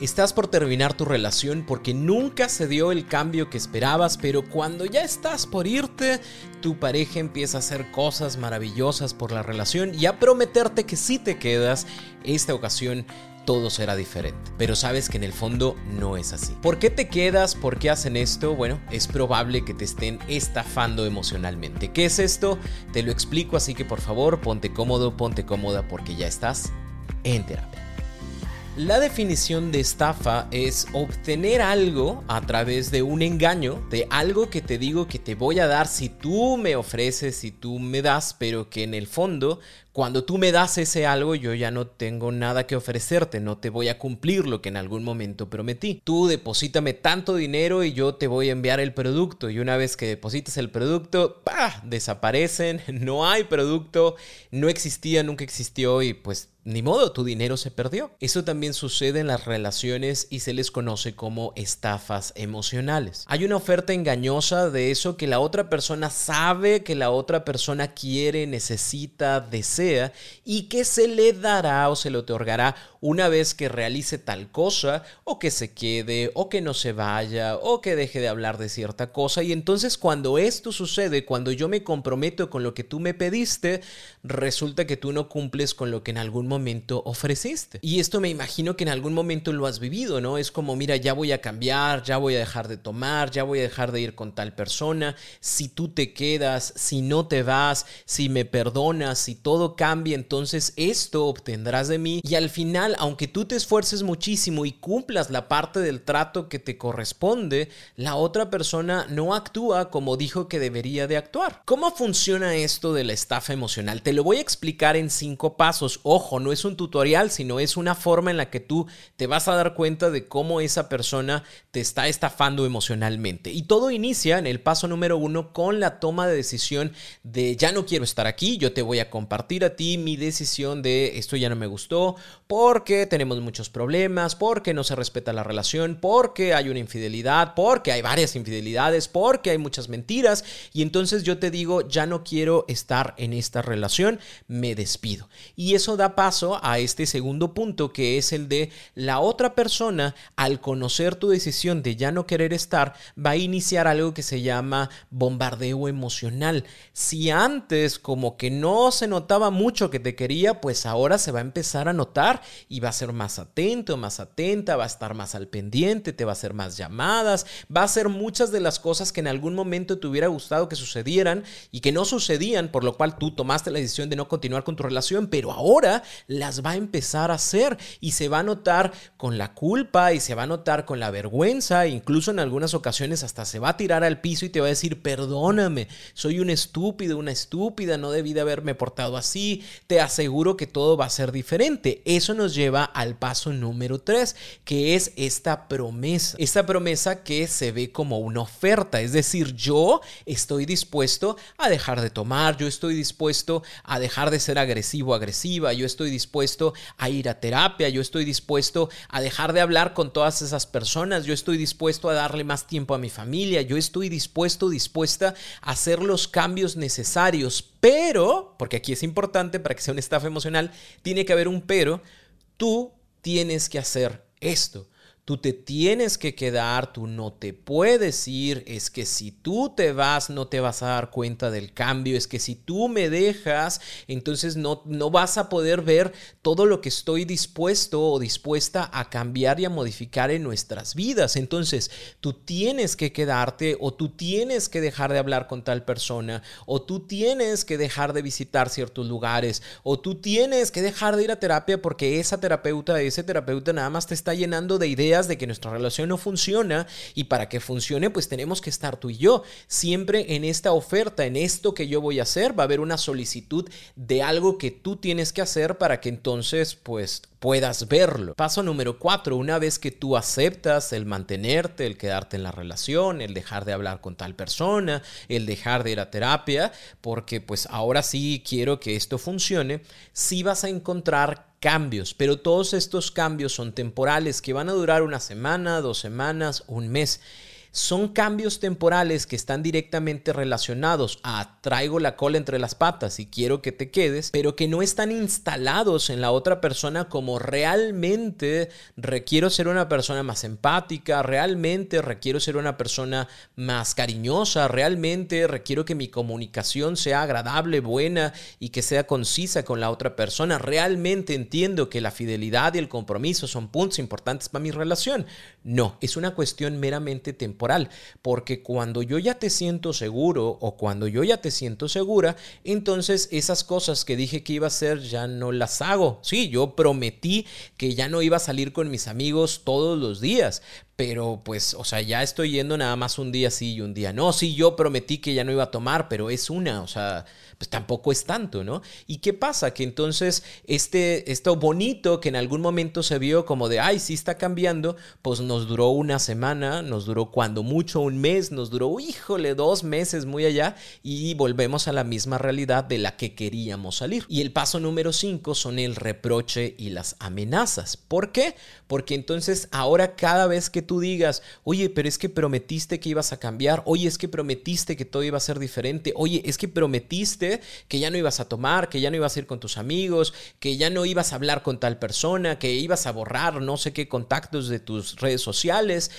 Estás por terminar tu relación porque nunca se dio el cambio que esperabas, pero cuando ya estás por irte, tu pareja empieza a hacer cosas maravillosas por la relación y a prometerte que si te quedas, esta ocasión todo será diferente. Pero sabes que en el fondo no es así. ¿Por qué te quedas? ¿Por qué hacen esto? Bueno, es probable que te estén estafando emocionalmente. ¿Qué es esto? Te lo explico, así que por favor ponte cómodo, ponte cómoda porque ya estás en terapia. La definición de estafa es obtener algo a través de un engaño, de algo que te digo que te voy a dar si tú me ofreces, si tú me das, pero que en el fondo cuando tú me das ese algo, yo ya no tengo nada que ofrecerte, no te voy a cumplir lo que en algún momento prometí. Tú deposítame tanto dinero y yo te voy a enviar el producto. Y una vez que depositas el producto, ¡pah! desaparecen, no hay producto, no existía, nunca existió y pues ni modo, tu dinero se perdió. Eso también sucede en las relaciones y se les conoce como estafas emocionales. Hay una oferta engañosa de eso que la otra persona sabe que la otra persona quiere, necesita, desea y que se le dará o se le otorgará una vez que realice tal cosa o que se quede o que no se vaya o que deje de hablar de cierta cosa y entonces cuando esto sucede, cuando yo me comprometo con lo que tú me pediste, resulta que tú no cumples con lo que en algún momento ofreciste. Y esto me imagino que en algún momento lo has vivido, ¿no? Es como, mira, ya voy a cambiar, ya voy a dejar de tomar, ya voy a dejar de ir con tal persona, si tú te quedas, si no te vas, si me perdonas, si todo cambie, entonces esto obtendrás de mí y al final, aunque tú te esfuerces muchísimo y cumplas la parte del trato que te corresponde, la otra persona no actúa como dijo que debería de actuar. ¿Cómo funciona esto de la estafa emocional? Te lo voy a explicar en cinco pasos. Ojo, no es un tutorial, sino es una forma en la que tú te vas a dar cuenta de cómo esa persona te está estafando emocionalmente. Y todo inicia en el paso número uno con la toma de decisión de ya no quiero estar aquí, yo te voy a compartir a ti mi decisión de esto ya no me gustó, porque tenemos muchos problemas, porque no se respeta la relación, porque hay una infidelidad, porque hay varias infidelidades, porque hay muchas mentiras, y entonces yo te digo, ya no quiero estar en esta relación, me despido. Y eso da paso a este segundo punto, que es el de la otra persona, al conocer tu decisión de ya no querer estar, va a iniciar algo que se llama bombardeo emocional. Si antes como que no se notaba mucho que te quería, pues ahora se va a empezar a notar y va a ser más atento, más atenta, va a estar más al pendiente, te va a hacer más llamadas, va a hacer muchas de las cosas que en algún momento te hubiera gustado que sucedieran y que no sucedían, por lo cual tú tomaste la decisión de no continuar con tu relación, pero ahora las va a empezar a hacer y se va a notar con la culpa y se va a notar con la vergüenza, incluso en algunas ocasiones hasta se va a tirar al piso y te va a decir, perdóname, soy un estúpido, una estúpida, no debí de haberme portado así te aseguro que todo va a ser diferente. Eso nos lleva al paso número 3, que es esta promesa. Esta promesa que se ve como una oferta, es decir, yo estoy dispuesto a dejar de tomar, yo estoy dispuesto a dejar de ser agresivo, agresiva, yo estoy dispuesto a ir a terapia, yo estoy dispuesto a dejar de hablar con todas esas personas, yo estoy dispuesto a darle más tiempo a mi familia, yo estoy dispuesto, dispuesta a hacer los cambios necesarios, pero, porque aquí es importante para que sea una estafa emocional, tiene que haber un pero, tú tienes que hacer esto. Tú te tienes que quedar, tú no te puedes ir, es que si tú te vas no te vas a dar cuenta del cambio, es que si tú me dejas, entonces no, no vas a poder ver todo lo que estoy dispuesto o dispuesta a cambiar y a modificar en nuestras vidas. Entonces tú tienes que quedarte o tú tienes que dejar de hablar con tal persona o tú tienes que dejar de visitar ciertos lugares o tú tienes que dejar de ir a terapia porque esa terapeuta, ese terapeuta nada más te está llenando de ideas de que nuestra relación no funciona y para que funcione pues tenemos que estar tú y yo. Siempre en esta oferta, en esto que yo voy a hacer, va a haber una solicitud de algo que tú tienes que hacer para que entonces pues puedas verlo. Paso número cuatro, una vez que tú aceptas el mantenerte, el quedarte en la relación, el dejar de hablar con tal persona, el dejar de ir a terapia, porque pues ahora sí quiero que esto funcione, sí vas a encontrar cambios, pero todos estos cambios son temporales que van a durar una semana, dos semanas, un mes son cambios temporales que están directamente relacionados a traigo la cola entre las patas y quiero que te quedes, pero que no están instalados en la otra persona como realmente requiero ser una persona más empática, realmente requiero ser una persona más cariñosa, realmente requiero que mi comunicación sea agradable, buena y que sea concisa con la otra persona, realmente entiendo que la fidelidad y el compromiso son puntos importantes para mi relación. No, es una cuestión meramente temporal porque cuando yo ya te siento seguro o cuando yo ya te siento segura, entonces esas cosas que dije que iba a hacer ya no las hago. Sí, yo prometí que ya no iba a salir con mis amigos todos los días, pero pues, o sea, ya estoy yendo nada más un día sí y un día no. Sí, yo prometí que ya no iba a tomar, pero es una, o sea, pues tampoco es tanto, ¿no? ¿Y qué pasa? Que entonces este, esto bonito que en algún momento se vio como de, ay, sí está cambiando, pues nos duró una semana, nos duró cuando mucho un mes, nos duró, híjole, dos meses muy allá y volvemos a la misma realidad de la que queríamos salir. Y el paso número cinco son el reproche y las amenazas. ¿Por qué? Porque entonces ahora cada vez que tú digas, oye, pero es que prometiste que ibas a cambiar, oye, es que prometiste que todo iba a ser diferente, oye, es que prometiste que ya no ibas a tomar, que ya no ibas a ir con tus amigos, que ya no ibas a hablar con tal persona, que ibas a borrar no sé qué contactos de tus redes sociales.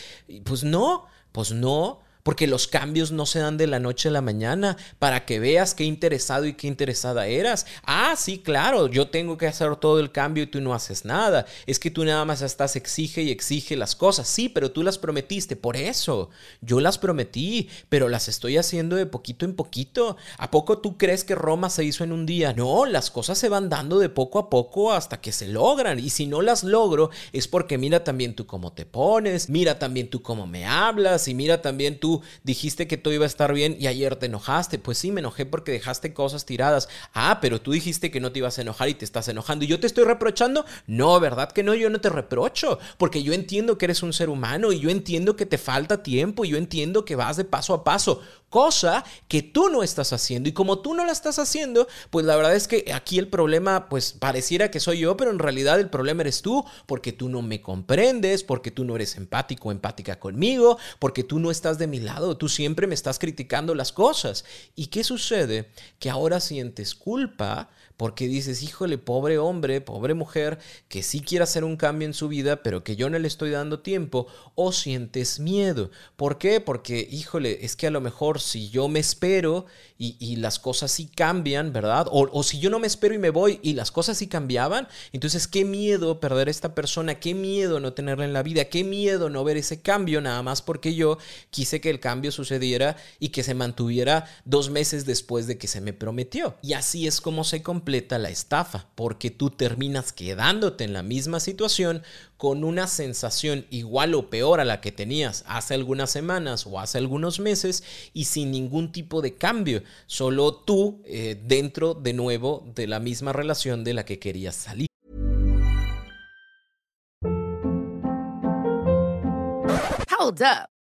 Pues no, pues no. Porque los cambios no se dan de la noche a la mañana para que veas qué interesado y qué interesada eras. Ah, sí, claro, yo tengo que hacer todo el cambio y tú no haces nada. Es que tú nada más estás exige y exige las cosas. Sí, pero tú las prometiste. Por eso, yo las prometí, pero las estoy haciendo de poquito en poquito. ¿A poco tú crees que Roma se hizo en un día? No, las cosas se van dando de poco a poco hasta que se logran. Y si no las logro, es porque mira también tú cómo te pones, mira también tú cómo me hablas y mira también tú dijiste que todo iba a estar bien y ayer te enojaste. Pues sí, me enojé porque dejaste cosas tiradas. Ah, pero tú dijiste que no te ibas a enojar y te estás enojando. ¿Y yo te estoy reprochando? No, ¿verdad que no? Yo no te reprocho porque yo entiendo que eres un ser humano y yo entiendo que te falta tiempo y yo entiendo que vas de paso a paso cosa que tú no estás haciendo. Y como tú no la estás haciendo, pues la verdad es que aquí el problema, pues pareciera que soy yo, pero en realidad el problema eres tú, porque tú no me comprendes, porque tú no eres empático o empática conmigo, porque tú no estás de mi lado, tú siempre me estás criticando las cosas. ¿Y qué sucede? Que ahora sientes culpa porque dices, híjole, pobre hombre, pobre mujer, que sí quiere hacer un cambio en su vida, pero que yo no le estoy dando tiempo, o sientes miedo. ¿Por qué? Porque, híjole, es que a lo mejor si yo me espero y, las cosas sí cambian, ¿verdad? O, o, si yo no me espero y me voy y las cosas sí cambiaban, entonces qué miedo perder a esta persona, qué miedo no tenerla en la vida, qué miedo no ver ese cambio nada más porque yo quise que el cambio sucediera y que se mantuviera dos meses después de que se me prometió. Y así es como se completa la estafa, porque tú terminas quedándote en la misma situación con una sensación igual o peor a la que tenías hace algunas semanas o hace algunos meses y sin ningún tipo de cambio solo tú eh, dentro de nuevo de la misma relación de la que querías salir. Hold up.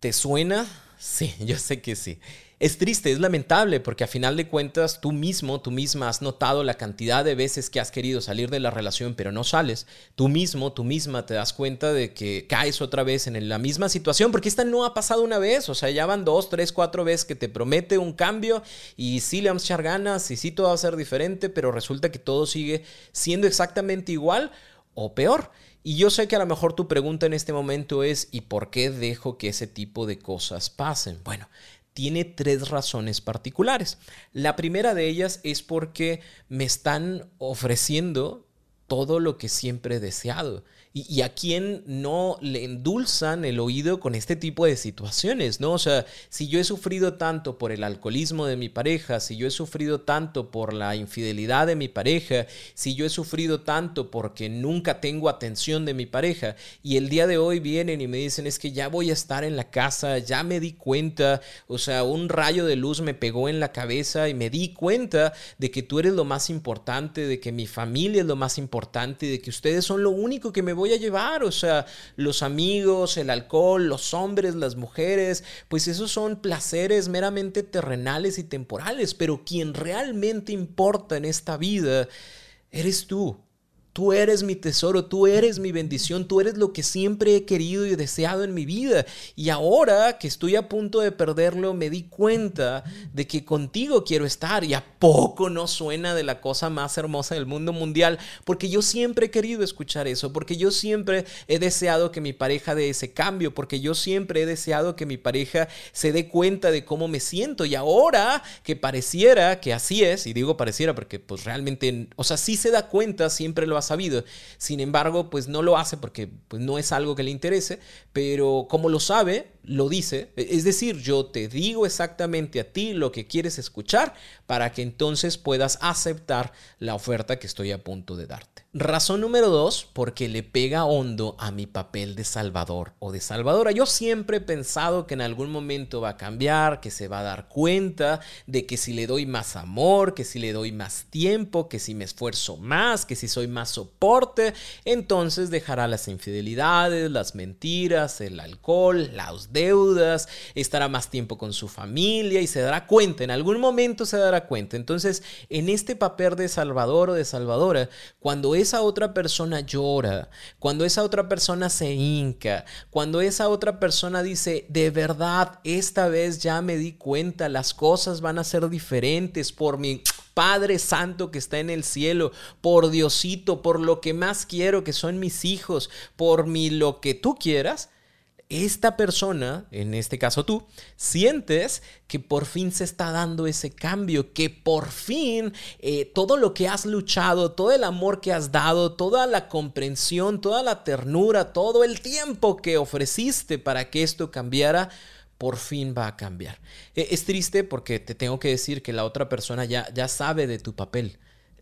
¿Te suena? Sí, yo sé que sí. Es triste, es lamentable, porque a final de cuentas tú mismo, tú misma has notado la cantidad de veces que has querido salir de la relación, pero no sales. Tú mismo, tú misma te das cuenta de que caes otra vez en la misma situación, porque esta no ha pasado una vez, o sea, ya van dos, tres, cuatro veces que te promete un cambio y sí le vamos a echar ganas y sí todo va a ser diferente, pero resulta que todo sigue siendo exactamente igual o peor. Y yo sé que a lo mejor tu pregunta en este momento es ¿y por qué dejo que ese tipo de cosas pasen? Bueno, tiene tres razones particulares. La primera de ellas es porque me están ofreciendo todo lo que siempre he deseado. Y, a quién no le endulzan el oído con este tipo de situaciones, ¿no? O sea, si yo he sufrido tanto por el alcoholismo de mi pareja, si yo he sufrido tanto por la infidelidad de mi pareja, si yo he sufrido tanto porque nunca tengo atención de mi pareja, y el día de hoy vienen y me dicen es que ya voy a estar en la casa, ya me di cuenta, o sea, un rayo de luz me pegó en la cabeza y me di cuenta de que tú eres lo más importante, de que mi familia es lo más importante, de que ustedes son lo único que me voy a llevar? O sea, los amigos, el alcohol, los hombres, las mujeres, pues esos son placeres meramente terrenales y temporales, pero quien realmente importa en esta vida eres tú. Tú eres mi tesoro, tú eres mi bendición, tú eres lo que siempre he querido y deseado en mi vida. Y ahora que estoy a punto de perderlo, me di cuenta de que contigo quiero estar. Y a poco no suena de la cosa más hermosa del mundo mundial, porque yo siempre he querido escuchar eso, porque yo siempre he deseado que mi pareja dé ese cambio, porque yo siempre he deseado que mi pareja se dé cuenta de cómo me siento. Y ahora que pareciera que así es, y digo pareciera porque pues realmente, o sea, sí se da cuenta, siempre lo sabido. Sin embargo, pues no lo hace porque pues, no es algo que le interese, pero como lo sabe, lo dice. E, es decir, yo te digo exactamente a ti lo que quieres escuchar para que entonces puedas aceptar la oferta que estoy a punto de darte. Razón número dos, porque le pega hondo a mi papel de salvador o de salvadora. Yo siempre he pensado que en algún momento va a cambiar, que se va a dar cuenta de que si le doy más amor, que si le doy más tiempo, que si me esfuerzo más, que si soy más soporte, entonces dejará las infidelidades, las mentiras, el alcohol, las deudas, estará más tiempo con su familia y se dará cuenta, en algún momento se dará cuenta. Entonces, en este papel de salvador o de salvadora, cuando esa otra persona llora, cuando esa otra persona se hinca, cuando esa otra persona dice, de verdad, esta vez ya me di cuenta, las cosas van a ser diferentes por mi Padre Santo que está en el cielo, por Diosito, por lo que más quiero que son mis hijos, por mi lo que tú quieras, esta persona, en este caso tú, sientes que por fin se está dando ese cambio, que por fin eh, todo lo que has luchado, todo el amor que has dado, toda la comprensión, toda la ternura, todo el tiempo que ofreciste para que esto cambiara, por fin va a cambiar. E, es triste porque te tengo que decir que la otra persona ya, ya sabe de tu papel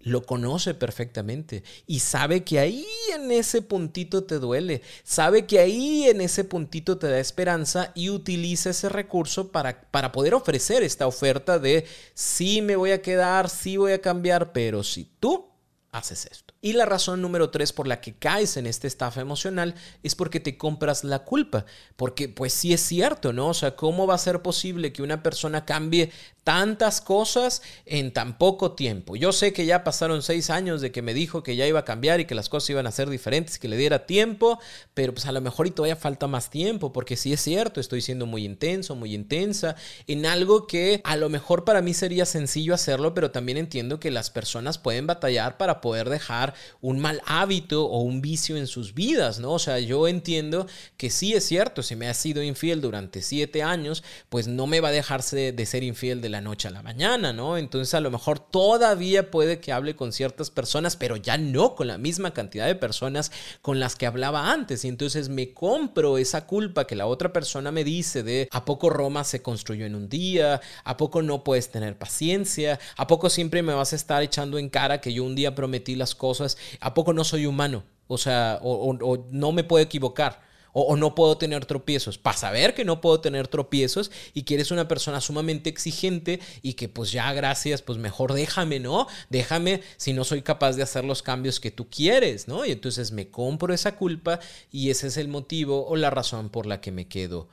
lo conoce perfectamente y sabe que ahí en ese puntito te duele, sabe que ahí en ese puntito te da esperanza y utiliza ese recurso para, para poder ofrecer esta oferta de sí me voy a quedar, sí voy a cambiar, pero si tú haces esto. Y la razón número tres por la que caes en esta estafa emocional es porque te compras la culpa. Porque pues sí es cierto, ¿no? O sea, ¿cómo va a ser posible que una persona cambie tantas cosas en tan poco tiempo? Yo sé que ya pasaron seis años de que me dijo que ya iba a cambiar y que las cosas iban a ser diferentes, que le diera tiempo, pero pues a lo mejor y todavía falta más tiempo, porque sí es cierto, estoy siendo muy intenso, muy intensa en algo que a lo mejor para mí sería sencillo hacerlo, pero también entiendo que las personas pueden batallar para poder dejar un mal hábito o un vicio en sus vidas, ¿no? O sea, yo entiendo que sí es cierto, si me ha sido infiel durante siete años, pues no me va a dejarse de ser infiel de la noche a la mañana, ¿no? Entonces a lo mejor todavía puede que hable con ciertas personas, pero ya no con la misma cantidad de personas con las que hablaba antes. Y entonces me compro esa culpa que la otra persona me dice de a poco Roma se construyó en un día, a poco no puedes tener paciencia, a poco siempre me vas a estar echando en cara que yo un día prometí las cosas, ¿a poco no soy humano? O sea, o, no me puedo equivocar. O, no puedo tener tropiezos. Para saber que no puedo tener tropiezos y que eres una persona sumamente exigente y que pues ya gracias, pues mejor déjame, ¿no? Déjame si no soy capaz de hacer los cambios que tú quieres, ¿no? Y entonces me compro esa culpa y ese es el motivo o la razón por la que me quedo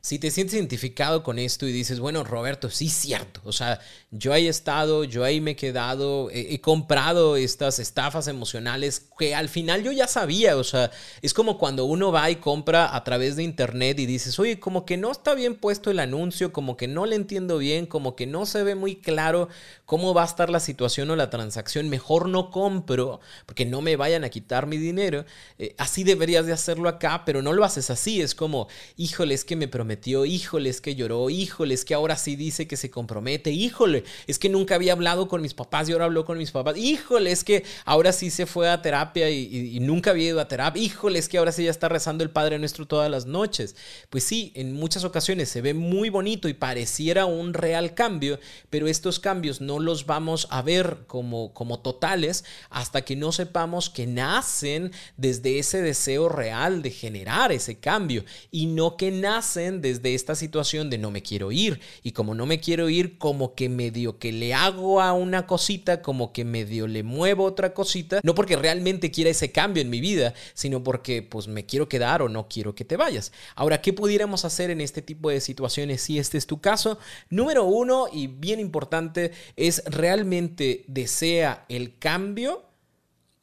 Si te sientes identificado con esto y dices, bueno, Roberto, sí es cierto, o sea, yo ahí he estado, yo ahí me he quedado, he, comprado estas estafas emocionales que al final yo ya sabía, o sea, es como cuando uno va y compra a través de internet y dices, oye, como que no está bien puesto el anuncio, como que no le entiendo bien, como que no se ve muy claro cómo va a estar la situación o la transacción, mejor no compro, porque no me vayan a quitar mi dinero, eh, así deberías de hacerlo acá, pero no lo haces así, es como, híjole, es que me prometió, híjole, es que lloró, híjole, es que ahora sí dice que se compromete, híjole, es que nunca había hablado con mis papás y ahora habló con mis papás, híjole, es que ahora sí se fue a terapia y, nunca había ido a terapia, híjole, es que ahora sí ya está rezando el Padre Nuestro todas las noches. Pues sí, en muchas ocasiones se ve muy bonito y pareciera un real cambio, pero estos cambios no los vamos a ver como, como totales hasta que no sepamos que nacen desde ese deseo real de generar ese cambio y no que nacen desde esta situación de no me quiero ir. Y como no me quiero ir, como que medio que le hago a una cosita, como que medio le muevo otra cosita, no porque realmente quiera ese cambio en mi vida, sino porque pues me quiero quedar o no quiero que te vayas. Ahora, ¿qué pudiéramos hacer en este tipo de situaciones si este es tu caso? Número uno, y bien importante, es realmente desea el cambio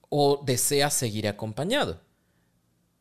o desea seguir acompañado.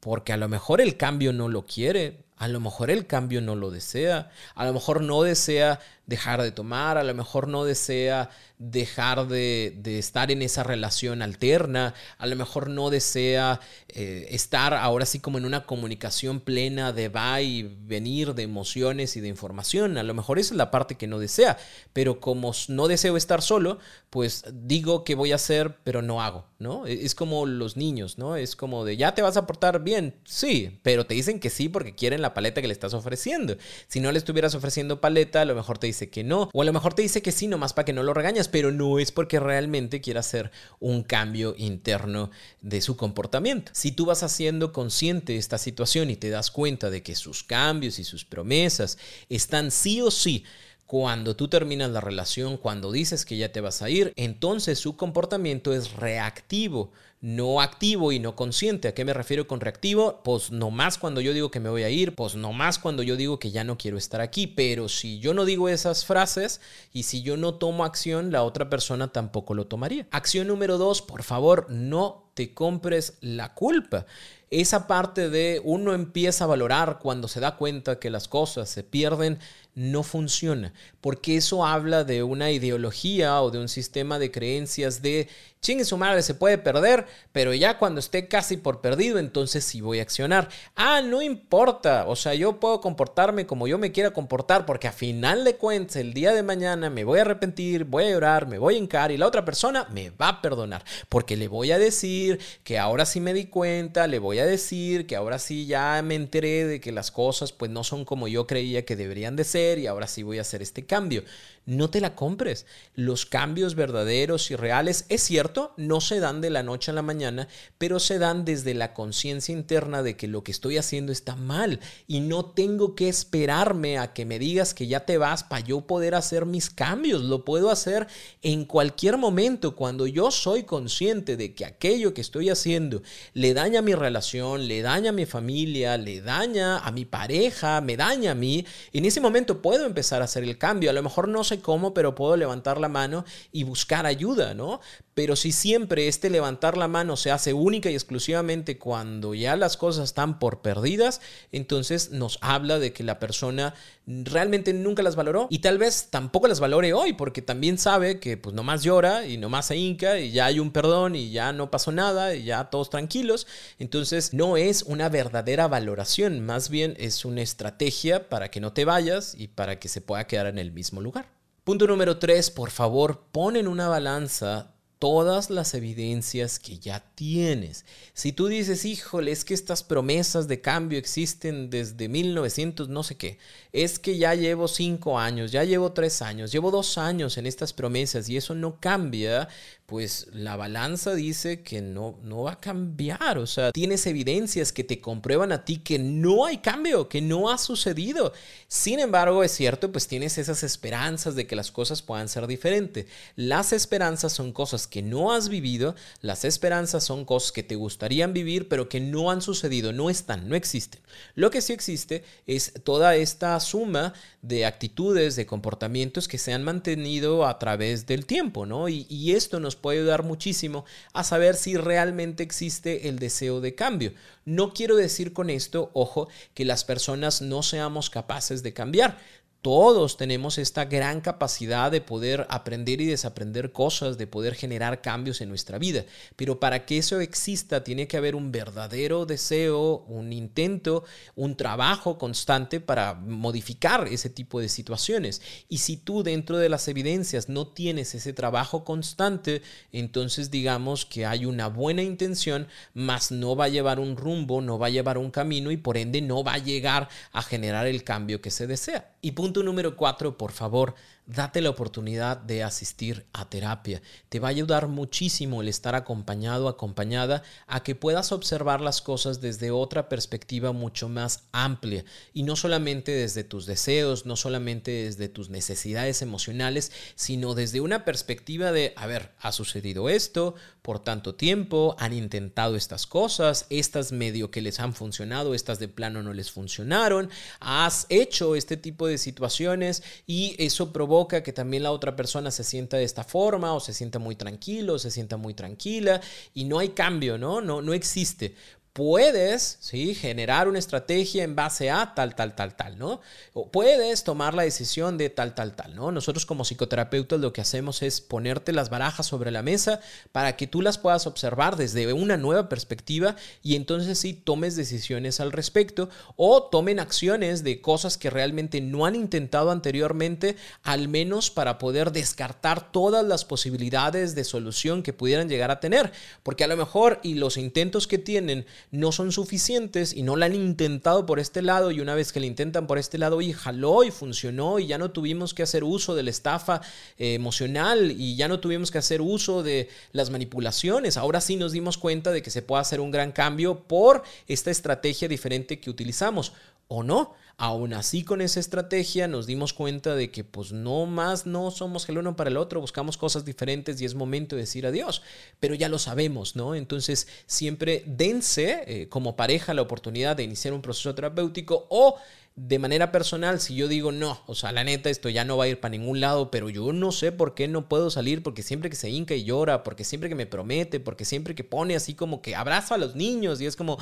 Porque a lo mejor el cambio no lo quiere, a lo mejor el cambio no lo desea, a lo mejor no desea dejar de tomar, a lo mejor no desea dejar de, estar en esa relación alterna, a lo mejor no desea eh, estar ahora sí como en una comunicación plena de va y venir de emociones y de información, a lo mejor esa es la parte que no desea, pero como no deseo estar solo, pues digo que voy a hacer, pero no hago, ¿no? E, es como los niños, ¿no? Es como de, ya te vas a portar bien, sí, pero te dicen que sí porque quieren la paleta que le estás ofreciendo. Si no le estuvieras ofreciendo paleta, a lo mejor te dice que no, o a lo mejor te dice que sí, nomás para que no lo regañas, pero no es porque realmente quiera hacer un cambio interno de su comportamiento. Si tú vas haciendo consciente esta situación y te das cuenta de que sus cambios y sus promesas están sí o sí cuando tú terminas la relación, cuando dices que ya te vas a ir, entonces su comportamiento es reactivo, no activo y no consciente. ¿A qué me refiero con reactivo? Pues no más cuando yo digo que me voy a ir, pues no más cuando yo digo que ya no quiero estar aquí. Pero si yo no digo esas frases y si yo no tomo acción, la otra persona tampoco lo tomaría. Acción número dos, por favor, no te compres la culpa esa parte de uno empieza a valorar cuando se da cuenta que las cosas se pierden, no funciona, porque eso habla de una ideología o de un sistema de creencias de chingue su madre, se puede perder, pero ya cuando esté casi por perdido, entonces sí voy a accionar. Ah, no importa, o sea, yo puedo comportarme como yo me quiera comportar, porque a final de cuentas, el día de mañana me voy a arrepentir, voy a llorar, me voy a encar y la otra persona me va a perdonar, porque le voy a decir que ahora sí me di cuenta, le voy a decir que ahora sí ya me enteré de que las cosas pues no son como yo creía que deberían de ser y ahora sí voy a hacer este cambio no te la compres. Los cambios verdaderos y reales, es cierto, no se dan de la noche a la mañana, pero se dan desde la conciencia interna de que lo que estoy haciendo está mal y no tengo que esperarme a que me digas que ya te vas para yo poder hacer mis cambios. Lo puedo hacer en cualquier momento cuando yo soy consciente de que aquello que estoy haciendo le daña mi relación, le daña a mi familia, le daña a mi pareja, me daña a mí. En ese momento puedo empezar a hacer el cambio. A lo mejor no cómo, pero puedo levantar la mano y buscar ayuda, ¿no? Pero si siempre este levantar la mano se hace única y exclusivamente cuando ya las cosas están por perdidas, entonces nos habla de que la persona realmente nunca las valoró y tal vez tampoco las valore hoy porque también sabe que pues nomás llora y nomás se hinca y ya hay un perdón y ya no pasó nada y ya todos tranquilos. Entonces no es una verdadera valoración, más bien es una estrategia para que no te vayas y para que se pueda quedar en el mismo lugar. Punto número tres, por favor, pon en una balanza todas las evidencias que ya tienes. Si tú dices, híjole, es que estas promesas de cambio existen desde 1900, no sé qué, es que ya llevo cinco años, ya llevo tres años, llevo dos años en estas promesas y eso no cambia, pues la balanza dice que no, no va a cambiar. O sea, tienes evidencias que te comprueban a ti que no hay cambio, que no ha sucedido. Sin embargo, es cierto, pues tienes esas esperanzas de que las cosas puedan ser diferentes. Las esperanzas son cosas que no has vivido, las esperanzas son cosas que te gustarían vivir, pero que no han sucedido, no están, no existen. Lo que sí existe es toda esta suma de actitudes, de comportamientos que se han mantenido a través del tiempo, ¿no? Y, y esto nos puede ayudar muchísimo a saber si realmente existe el deseo de cambio. No quiero decir con esto, ojo, que las personas no seamos capaces de cambiar. Todos tenemos esta gran capacidad de poder aprender y desaprender cosas, de poder generar cambios en nuestra vida. Pero para que eso exista tiene que haber un verdadero deseo, un intento, un trabajo constante para modificar ese tipo de situaciones. Y si tú dentro de las evidencias no tienes ese trabajo constante, entonces digamos que hay una buena intención, mas no va a llevar un rumbo, no va a llevar un camino y por ende no va a llegar a generar el cambio que se desea. Y punto número cuatro, por favor, date la oportunidad de asistir a terapia. Te va a ayudar muchísimo el estar acompañado, acompañada, a que puedas observar las cosas desde otra perspectiva mucho más amplia y no solamente desde tus deseos, no solamente desde tus necesidades emocionales, sino desde una perspectiva de, a ver, ha sucedido esto por tanto tiempo, han intentado estas cosas, estas medio que les han funcionado, estas de plano no les funcionaron, has hecho este tipo de situaciones y eso provoca que también la otra persona se sienta de esta forma o se sienta muy tranquilo, o se sienta muy tranquila y no hay cambio, ¿no? No, no existe puedes ¿sí? generar una estrategia en base a tal, tal, tal, tal, ¿no? O puedes tomar la decisión de tal, tal, tal, ¿no? Nosotros como psicoterapeutas lo que hacemos es ponerte las barajas sobre la mesa para que tú las puedas observar desde una nueva perspectiva y entonces sí tomes decisiones al respecto o tomen acciones de cosas que realmente no han intentado anteriormente, al menos para poder descartar todas las posibilidades de solución que pudieran llegar a tener, porque a lo mejor y los intentos que tienen no son suficientes y no la han intentado por este lado y una vez que la intentan por este lado y jaló y funcionó y ya no tuvimos que hacer uso de la estafa eh, emocional y ya no tuvimos que hacer uso de las manipulaciones. Ahora sí nos dimos cuenta de que se puede hacer un gran cambio por esta estrategia diferente que utilizamos o no. Aún así con esa estrategia nos dimos cuenta de que pues no más no somos el uno para el otro, buscamos cosas diferentes y es momento de decir adiós, pero ya lo sabemos, ¿no? Entonces siempre dense eh, como pareja la oportunidad de iniciar un proceso terapéutico o de manera personal, si yo digo no, o sea, la neta, esto ya no va a ir para ningún lado, pero yo no sé por qué no puedo salir, porque siempre que se hinca y llora, porque siempre que me promete, porque siempre que pone así como que abrazo a los niños y es como,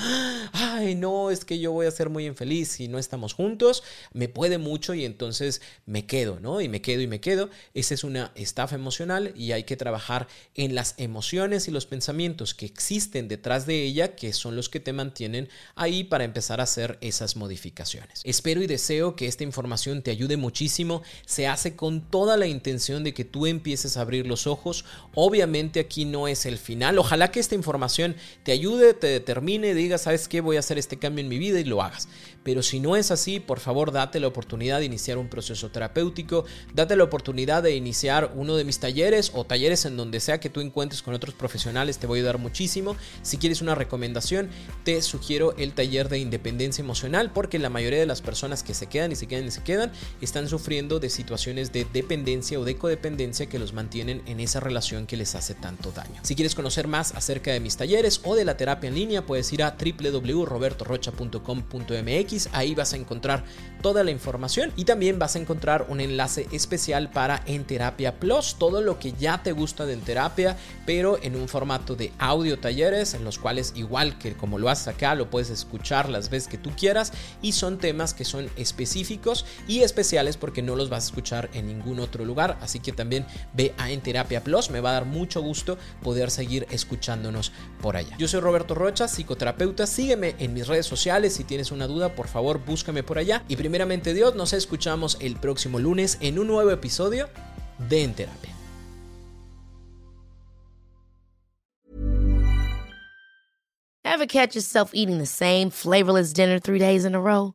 ay, no, es que yo voy a ser muy infeliz si no estamos juntos, me puede mucho y entonces me quedo, ¿no? Y me quedo y me quedo. Esa es una estafa emocional y hay que trabajar en las emociones y los pensamientos que existen detrás de ella, que son los que te mantienen ahí para empezar a hacer esas modificaciones. Espero y deseo que esta información te ayude muchísimo. Se hace con toda la intención de que tú empieces a abrir los ojos. Obviamente aquí no es el final. Ojalá que esta información te ayude, te determine, digas, ¿sabes qué? Voy a hacer este cambio en mi vida y lo hagas. Pero si no es así, por favor date la oportunidad de iniciar un proceso terapéutico, date la oportunidad de iniciar uno de mis talleres o talleres en donde sea que tú encuentres con otros profesionales, te voy a ayudar muchísimo. Si quieres una recomendación, te sugiero el taller de independencia emocional porque la mayoría de las personas personas que se quedan y se quedan y se quedan están sufriendo de situaciones de dependencia o de codependencia que los mantienen en esa relación que les hace tanto daño. Si quieres conocer más acerca de mis talleres o de la terapia en línea, puedes ir a www.robertorocha.com.mx. Ahí vas a encontrar toda la información y también vas a encontrar un enlace especial para En Terapia Plus, todo lo que ya te gusta de En Terapia, pero en un formato de audio talleres en los cuales igual que como lo haces acá, lo puedes escuchar las veces que tú quieras y son temas que que son específicos y especiales porque no los vas a escuchar en ningún otro lugar. Así que también ve a En Terapia Plus. Me va a dar mucho gusto poder seguir escuchándonos por allá. Yo soy Roberto Rocha, psicoterapeuta. Sígueme en mis redes sociales. Si tienes una duda, por favor, búscame por allá. Y primeramente Dios, nos escuchamos el próximo lunes en un nuevo episodio de En Terapia. Ever catch yourself eating the same flavorless dinner three days in a row?